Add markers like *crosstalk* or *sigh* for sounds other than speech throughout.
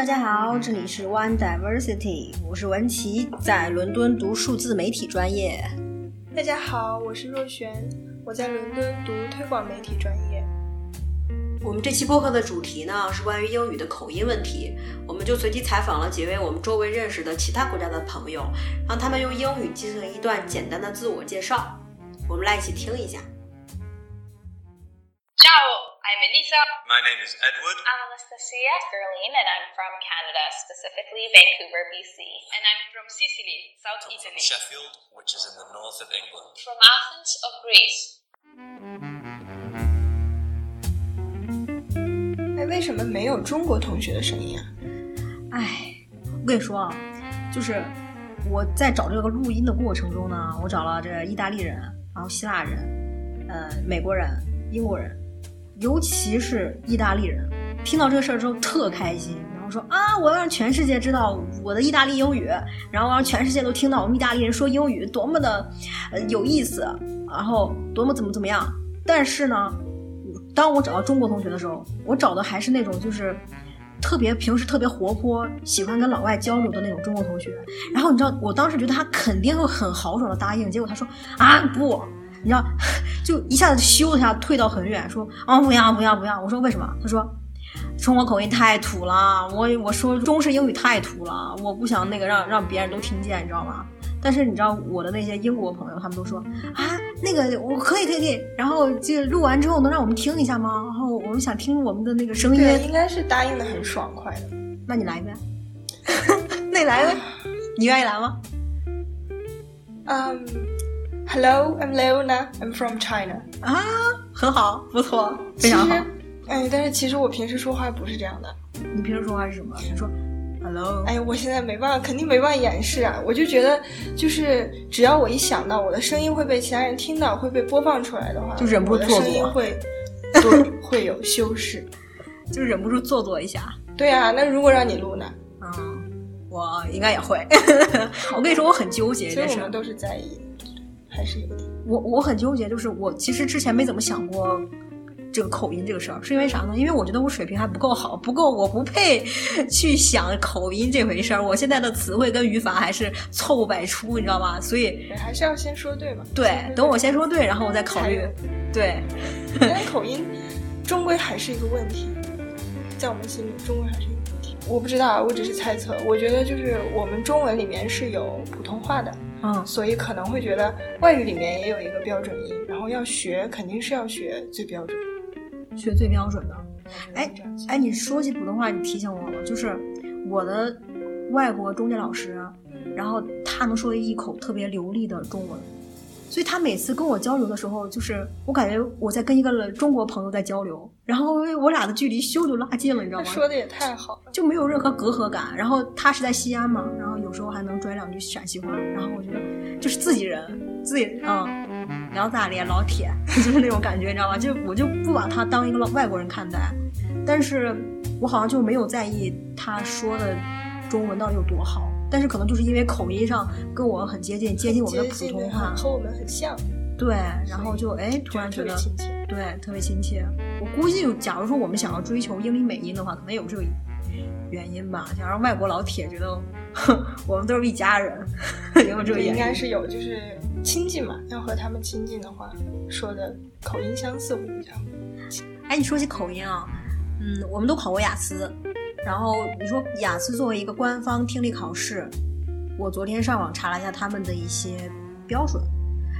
大家好，这里是 One Diversity，我是文琪，在伦敦读数字媒体专业。大家好，我是若璇，我在伦敦读推广媒体专业。我们这期播客的主题呢是关于英语的口音问题，我们就随机采访了几位我们周围认识的其他国家的朋友，让他们用英语进行一段简单的自我介绍。我们来一起听一下。Ciao, I'm Elisa. My name is Edward. I'm Anastasia Gerline, and I'm from Canada, specifically Vancouver, BC. And I'm from Sicily, South I'm from Italy. Sheffield, which is in the north of England. From Athens of Greece. 哎，为什么没有中国同学的声音啊？哎，我跟你说啊，就是我在找这个录音的过程中呢，我找了这意大利人，然后希腊人，呃，美国人、英国人， 尤其是意大利人，听到这个事儿之后特开心，然后说啊，我要让全世界知道我的意大利英语，然后让全世界都听到我们意大利人说英语多么的呃有意思，然后多么怎么怎么样。但是呢，当我找到中国同学的时候，我找的还是那种就是特别平时特别活泼，喜欢跟老外交流的那种中国同学。然后你知道，我当时觉得他肯定会很豪爽的答应，结果他说啊不，你知道，就一下子咻一下退到很远，说啊不要不要不要。我说为什么？他说。中国口音太土了，我我说中式英语太土了，我不想那个让让别人都听见，你知道吗？但是你知道我的那些英国朋友，他们都说啊，那个我可以可以可以，然后就录完之后能让我们听一下吗？然后我们想听我们的那个声音，对，应该是答应的很爽快的。*laughs* 那你来一遍，*laughs* 那你来呗，你愿意来吗？嗯、h e l l o I'm Leona. I'm from China. 啊，很好，不错，非常好其实。，哎，但是其实我平时说话不是这样的。你平时说话是什么？你说 hello，哎呀，我现在没办法，肯定没办法掩饰啊！我就觉得，就是只要我一想到我的声音会被其他人听到，会被播放出来的话，就忍不住我的做作声音会，对，*laughs* 会有修饰。就忍不住做作一下。对啊，那如果让你录呢？嗯，我应该也会。*laughs* 我跟你说，我很纠结这事儿所以我们。都是在意的，还是有点。我我很纠结，就是我其实之前没怎么想过这个口音这个事儿，是因为啥呢？因为我觉得我水平还不够好，不够，我不配去想口音这回事儿。我现在的词汇跟语法还是错误百出，你知道吗？所以还是要先说对嘛。对，等我先说对，然后我再考虑。对，但是口音终归还是一个问题，在我们心里终归还是一个问题。我不知道，我只是猜测。我觉得就是我们中文里面是有普通话的，嗯，所以可能会觉得外语里面也有一个标准音，然后要学肯定是要学最标准的。学最标准的。哎哎，你说起普通话，你提醒我了，就是我的外国中介老师，然后他能说一口特别流利的中文，所以他每次跟我交流的时候，就是我感觉我在跟一个中国朋友在交流，然后我俩的距离咻就拉近了，你知道吗？说的也太好了。就没有任何隔阂感。然后他是在西安嘛，然后有时候还能拽两句陕西话，然后我觉得就是自己人，自己嗯，聊咋的老铁，*laughs* 就是那种感觉，你知道吗？就我就不把他当一个老外国人看待，但是我好像就没有在意他说的中文到底有多好。但是可能就是因为口音上跟我很接近，接近我们的普通话，和我们很像，对，然后就哎突然觉得亲切。对，特别亲切。我估计，假如说我们想要追求英音美音的话，可能有这个原因吧，想让外国老铁觉得哼我们都是一家人，*laughs* 也有这个。应该是有，就是亲近嘛，要和他们亲近的话，说的口音相似会比较好。哎，你说起口音啊，嗯，我们都考过雅思，然后你说雅思作为一个官方听力考试，我昨天上网查了一下他们的一些标准，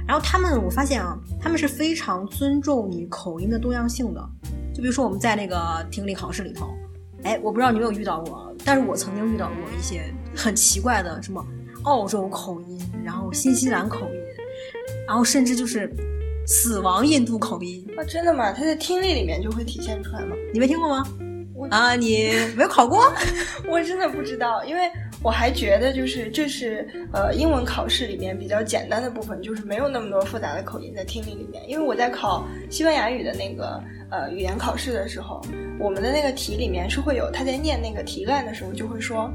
然后他们我发现啊，他们是非常尊重你口音的多样性的。就比如说我们在那个听力考试里头，哎，我不知道你有没有遇到过，但是我曾经遇到过一些很奇怪的什么澳洲口音，然后新西兰口音，然后甚至就是死亡印度口音，啊，真的吗？他在听力里面就会体现出来吗？你没听过吗？啊，你没有考过？*laughs* 我真的不知道，因为我还觉得就是这是呃英文考试里面比较简单的部分，就是没有那么多复杂的口音在听力里面。因为我在考西班牙语的那个呃语言考试的时候，我们的那个题里面是会有他在念那个题干的时候就会说，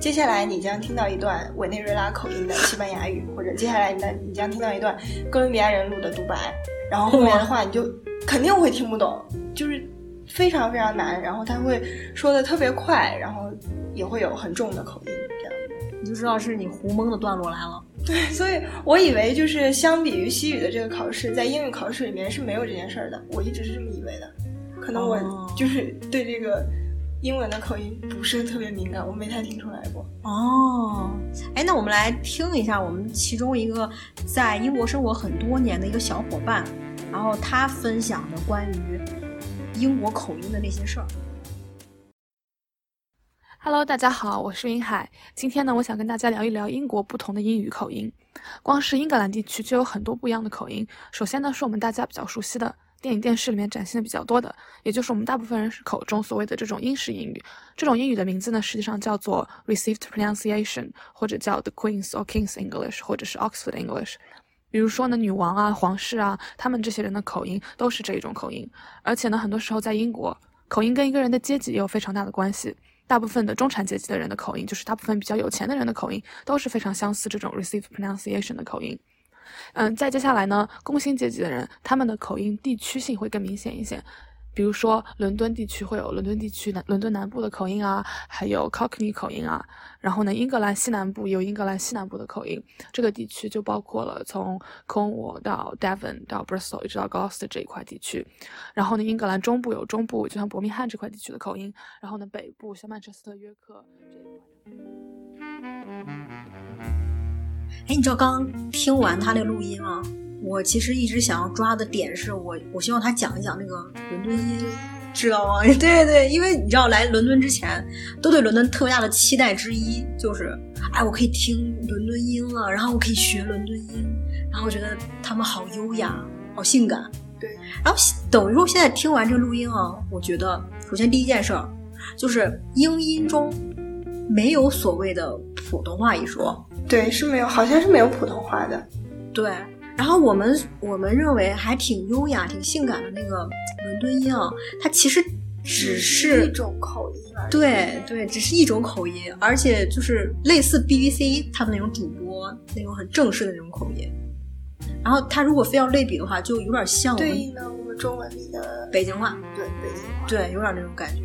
接下来你将听到一段委内瑞拉口音的西班牙语，或者接下来你的你将听到一段哥伦比亚人录的独白，然后后面的话你就肯定会听不懂，就是。非常非常难，然后他会说的特别快，然后也会有很重的口音这样。你就知道是你胡蒙的段落来了。*laughs* 对，所以我以为就是相比于西语的这个考试，在英语考试里面是没有这件事儿的，我一直是这么以为的。可能我哦就是对这个英文的口音不是特别敏感，我没太听出来过。哦，哎，那我们来听一下我们其中一个在英国生活很多年的一个小伙伴，然后他分享的关于英国口音的那些事儿。Hello，大家好，我是云海。今天呢，我想跟大家聊一聊英国不同的英语口音。光是英格兰地区就有很多不一样的口音。首先呢，是我们大家比较熟悉的电影、电视里面展现的比较多的，也就是我们大部分人口中所谓的这种英式英语。这种英语的名字呢，实际上叫做 Received Pronunciation，或者叫 The Queen's or King's English，或者是 Oxford English。比如说呢，女王啊、皇室啊，他们这些人的口音都是这一种口音。而且呢，很多时候在英国，口音跟一个人的阶级也有非常大的关系。大部分的中产阶级的人的口音，就是大部分比较有钱的人的口音，都是非常相似这种 received pronunciation 的口音。嗯，再接下来呢，工薪阶级的人，他们的口音地区性会更明显一些。比如说，伦敦地区会有伦敦地区南伦敦南部的口音啊，还有 Cockney 口音啊。然后呢，英格兰西南部有英格兰西南部的口音，这个地区就包括了从 Cornwall 到 Devon 到 Bristol 一直到 Gloucester 这一块地区。然后呢，英格兰中部有中部，就像伯明翰这块地区的口音。然后呢，北部像曼彻斯特、约克这一块。哎，你知道刚刚听完他那个录音啊，我其实一直想要抓的点是我，我希望他讲一讲那个伦敦音，知道吗？*laughs* 对对，因为你知道来伦敦之前，都对伦敦特别大的期待之一就是，哎，我可以听伦敦音了，然后我可以学伦敦音，然后我觉得他们好优雅，好性感。对，然后等于说现在听完这个录音啊，我觉得首先第一件事儿就是英音中没有所谓的普通话一说。对，是没有，好像是没有普通话的。对，然后我们我们认为还挺优雅、挺性感的那个伦敦音啊，它其实只是一种口音而已。对对，只是一种口音，而且就是类似 BBC 他们那种主播那种很正式的那种口音。然后他如果非要类比的话，就有点像对应的我们中文里的北京话，对北京话。对，有点那种感觉。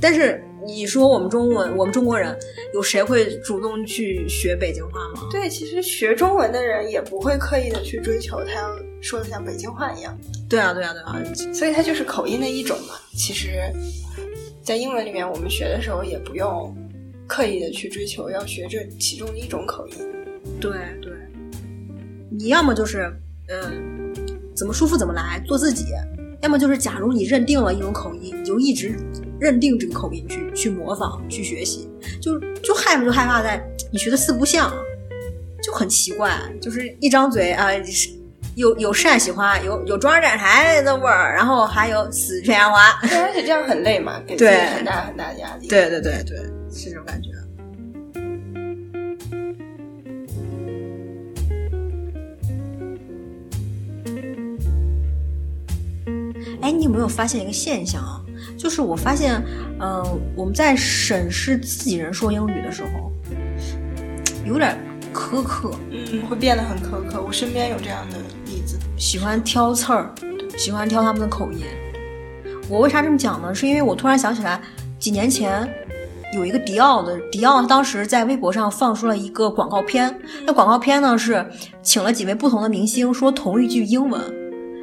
但是你说我们中文，我们中国人有谁会主动去学北京话吗？对，其实学中文的人也不会刻意的去追求他要说的像北京话一样，对啊，对啊，对啊，所以它就是口音的一种嘛。其实，在英文里面，我们学的时候也不用刻意的去追求要学这其中的一种口音。对对，你要么就是嗯，怎么舒服怎么来，做自己；要么就是，假如你认定了一种口音，你就一直认定这个口音去去模仿、去学习，就就害怕就害怕在你学的四不像，就很奇怪，就是一张嘴啊。有有陕西话，有有中央电台的味儿，然后还有四川话。对，而且这样很累嘛，给自己很大很大的压力。对对对对，是这种感觉。哎，你有没有发现一个现象啊？就是我发现，呃，我们在审视自己人说英语的时候，有点苛刻，嗯，会变得很苛刻。我身边有这样的例子。喜欢挑刺儿，喜欢挑他们的口音。我为啥这么讲呢？是因为我突然想起来，几年前有一个迪奥的，迪奥当时在微博上放出了一个广告片。那广告片呢是请了几位不同的明星说同一句英文，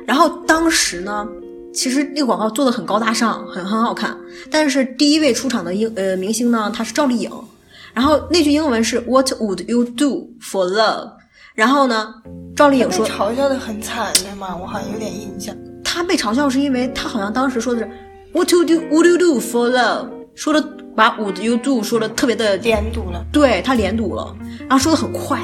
然后当时呢，其实那个广告做的很高大上，很很好看。但是第一位出场的英呃明星呢，他是赵丽颖，然后那句英文是 What would you do for love？然后呢，赵丽颖说嘲笑的很惨对吗，我好像有点印象。她被嘲笑是因为她好像当时说的是 What would you would you do for love？说的把 Would you do 说的特别的连读了，对她连读了，然后说的很快，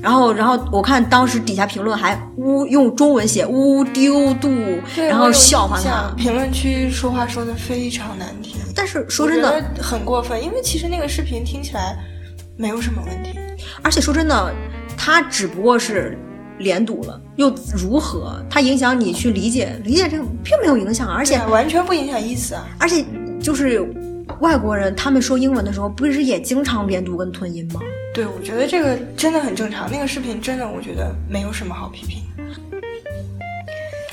然后然后我看当时底下评论还呜用中文写 Would you do，然后笑话他。评论区说话说的非常难听，但是说真的，很过分，因为其实那个视频听起来没有什么问题。而且说真的，他只不过是连读了，又如何？它影响你去理解理解这个并没有影响，而且啊完全不影响意思啊。而且就是外国人他们说英文的时候，不是也经常连读跟吞音吗？对，我觉得这个真的很正常。那个视频真的，我觉得没有什么好批评的。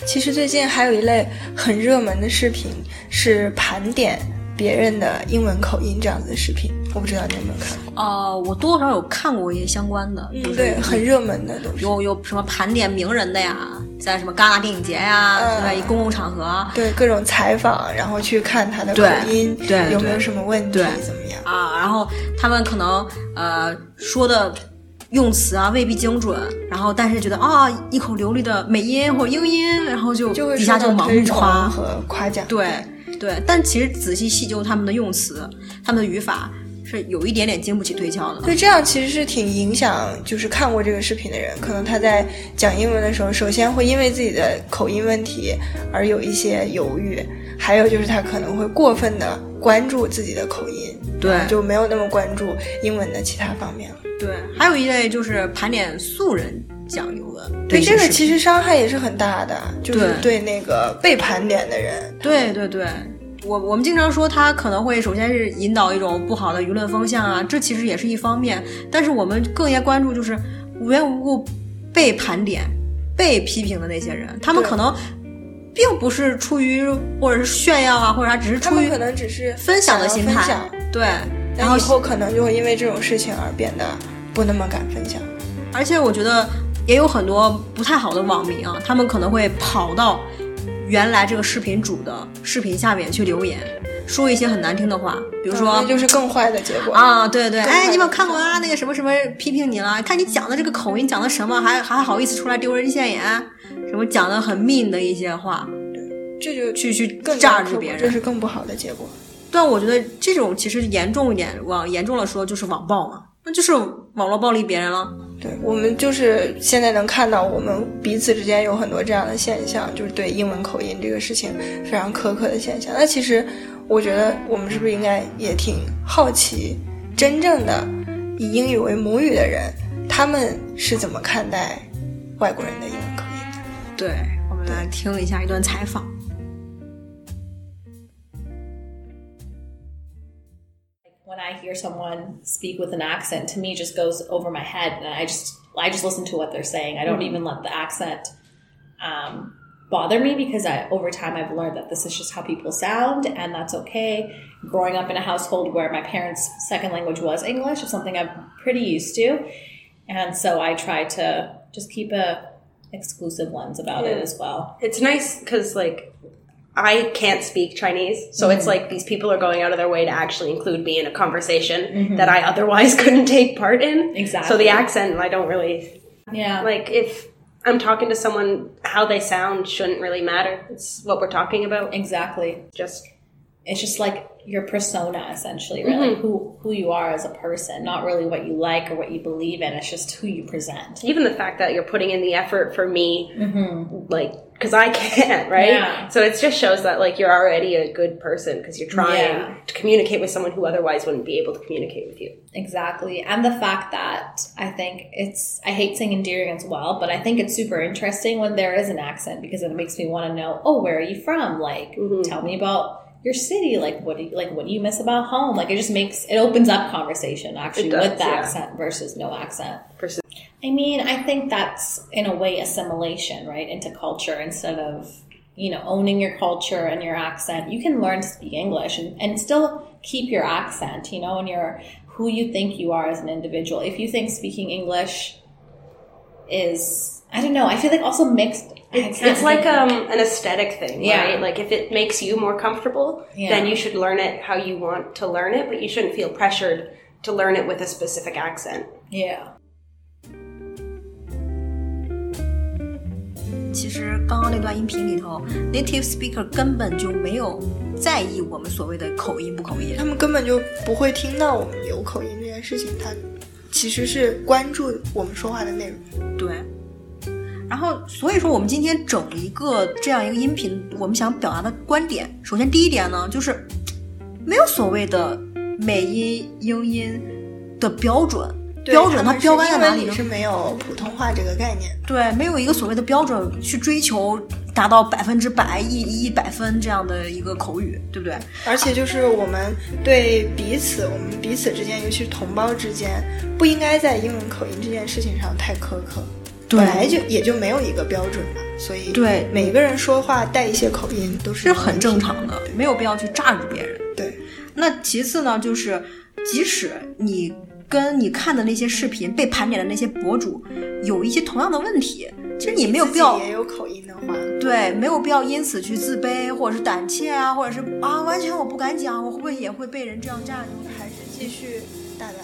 其实最近还有一类很热门的视频是盘点别人的英文口音这样子的视频，我不知道你有没有看过？呃，我多多少少有看过一些相关的，嗯对，很热门的。有有什么盘点名人的呀，在什么戛纳电影节呀，嗯在公共场合对各种采访，然后去看他的口音，有没有什么问题，对怎么样？啊，然后他们可能呃说的用词啊未必精准，然后但是觉得啊一口流利的美音或者英音，然后就就会底下就盲目夸，和夸奖。对对，但其实仔细细究他们的用词，他们的语法是有一点点经不起推敲的。所以这样其实是挺影响，就是看过这个视频的人，可能他在讲英文的时候，首先会因为自己的口音问题而有一些犹豫，还有就是他可能会过分的关注自己的口音，对。就没有那么关注英文的其他方面。了。对，还有一类就是盘点素人讲英文，对这个其实伤害也是很大的，就是对。对那个被盘点的人，对对对，我我们经常说他可能会首先是引导一种不好的舆论风向啊，这其实也是一方面，但是我们更应该关注就是无缘无故被盘点、被批评的那些人，他们可能并不是出于或者是炫耀啊，或者啥只是出于可能只是分享的心态对，然后以后可能就会因为这种事情而变得不那么敢分享。而且我觉得也有很多不太好的网民啊，他们可能会跑到原来这个视频主的视频下面去留言，说一些很难听的话，比如说、嗯就是更坏的结果。啊，对对，哎，你有没有看过啊？那个什么什么批评你了？看你讲的这个口音讲的什么，还还好意思出来丢人现眼？什么讲的很 mean 的一些话，这就去去更榨加可恶制别人这是更不好的结果。但我觉得这种其实严重一点，往严重了说就是网暴嘛，那就是网络暴力别人了。对我们就是现在能看到，我们彼此之间有很多这样的现象，就是对英文口音这个事情非常苛刻的现象。那其实我觉得我们是不是应该也挺好奇，真正的以英语为母语的人，他们是怎么看待外国人的英文口音的？对，我们来听一下一段采访。Hear someone speak with an accent, to me just goes over my head, and I just I just listen to what they're saying. I don't even let the accent um, bother me because I over time I've learned that this is just how people sound, and that's okay. Growing up in a household where my parents' second language was English is something I'm pretty used to, and so I try to just keep a exclusive lens about it as well. it's nice because like I can't speak Chinese, so it's mm-hmm. like these people are going out of their way to actually include me in a conversation mm-hmm. that I otherwise *laughs* couldn't take part in. Exactly. So the accent, I don't really Yeah, like. If I'm talking to someone, how they sound shouldn't really matter. It's what we're talking about. exactly. Just it's just like your persona essentially really mm-hmm. who who you are as a person not really what you like or what you believe in it's just who you present even the fact that you're putting in the effort for me, mm-hmm. like because I *laughs* can't, right? Yeah. So it just shows that like you're already a good person because you're trying Yeah. to communicate with someone who otherwise wouldn't be able to communicate with you. exactly and the fact that i think it's i hate saying endearing as well but i think it's super interesting when there is an accent because it makes me want to know oh where are you from like mm-hmm. tell me about your city like what do you like what do you miss about home like it just makes it opens up conversation actually does, with the yeah. accent versus no accent Versus- I mean, I think that's in a way assimilation, right, into culture instead of, you know, owning your culture and your accent. You can learn to speak English and, and still keep your accent, you know, and your who you think you are as an individual. If you think speaking English is I don't know, I feel like also mixed It's, can't it's like think- um, an aesthetic thing, Yeah. right? Like if it makes you more comfortable, Yeah. then you should learn it how you want to learn it, but you shouldn't feel pressured to learn it with a specific accent. Yeah. 其实刚刚那段音频里头，native speaker 根本就没有在意我们所谓的口音不口音他。们根本就不会听到我们有口音这件事情，他其实是关注我们说话的内容。对。 然后，所以说我们今天整一个这样一个音频，我们想表达的观点，首先第一点呢，就是没有所谓的美音、英音的标准，标准它标杆在哪里？是没有普通话这个概念。对，没有一个所谓的标准去追求达到百分之百、一一百分这样的一个口语，对不对？而且就是我们对彼此，我们彼此之间，尤其是同胞之间，不应该在英文口音这件事情上太苛刻。对。本来就也就没有一个标准嘛，所以对。每个人说话带一些口音都是是很正常的，没有必要去炸住别人。对，那其次呢，就是即使你跟你看的那些视频被盘点的那些博主有一些同样的问题，其实你没有必要也有口音的话，对，没有必要因此去自卑或者是胆怯啊，或者是啊，完全我不敢讲，我会不会也会被人这样榨取？还是继续大胆